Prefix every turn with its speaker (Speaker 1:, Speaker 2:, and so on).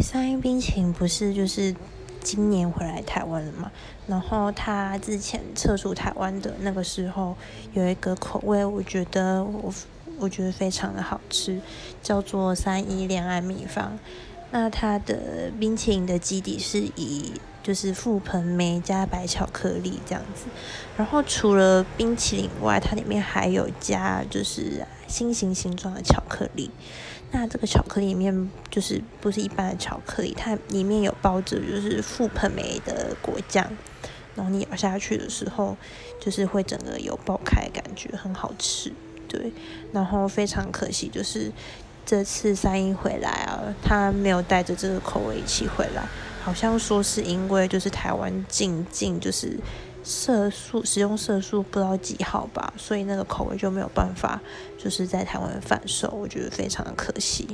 Speaker 1: 三一冰淇淋不是就是今年回来台湾了嘛？然后他之前撤出台湾的那个时候，有一个口味，我觉得我我觉得非常的好吃，叫做三一恋爱秘方。那它的冰淇淋的基底是以就是覆盆梅加白巧克力这样子，然后除了冰淇淋外，它里面还有加就是心形形状的巧克力。那这个巧克力里面就是不是一般的巧克力，它里面有包着就是覆盆梅的果酱，然后你咬下去的时候，就是会整个有爆开的感觉，很好吃。对，然后非常可惜就是。这次三一回来啊，他没有带着这个口味一起回来，好像说是因为就是台湾禁禁就是色素使用色素不知道几号吧，所以那个口味就没有办法就是在台湾贩售，我觉得非常的可惜。